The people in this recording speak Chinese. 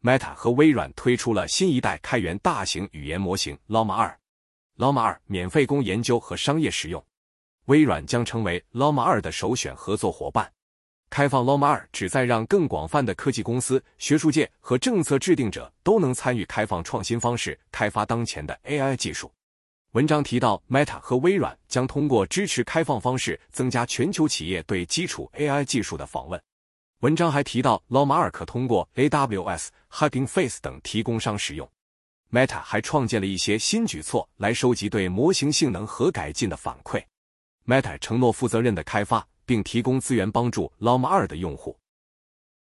Meta 和微软推出了新一代开源大型语言模型 Llama 二，Llama 二免费供研究和商业使用。微软将成为 Llama 二的首选合作伙伴。开放 Llama 二旨在让更广泛的科技公司、学术界和政策制定者都能参与开放创新方式开发当前的 AI 技术。文章提到，Meta 和微软将通过支持开放方式，增加全球企业对基础 AI 技术的访问。文章还提到，Llama 二可通过 AWS、Hugging Face 等提供商使用。Meta 还创建了一些新举措来收集对模型性能和改进的反馈。Meta 承诺负责任的开发，并提供资源帮助 Llama 二的用户。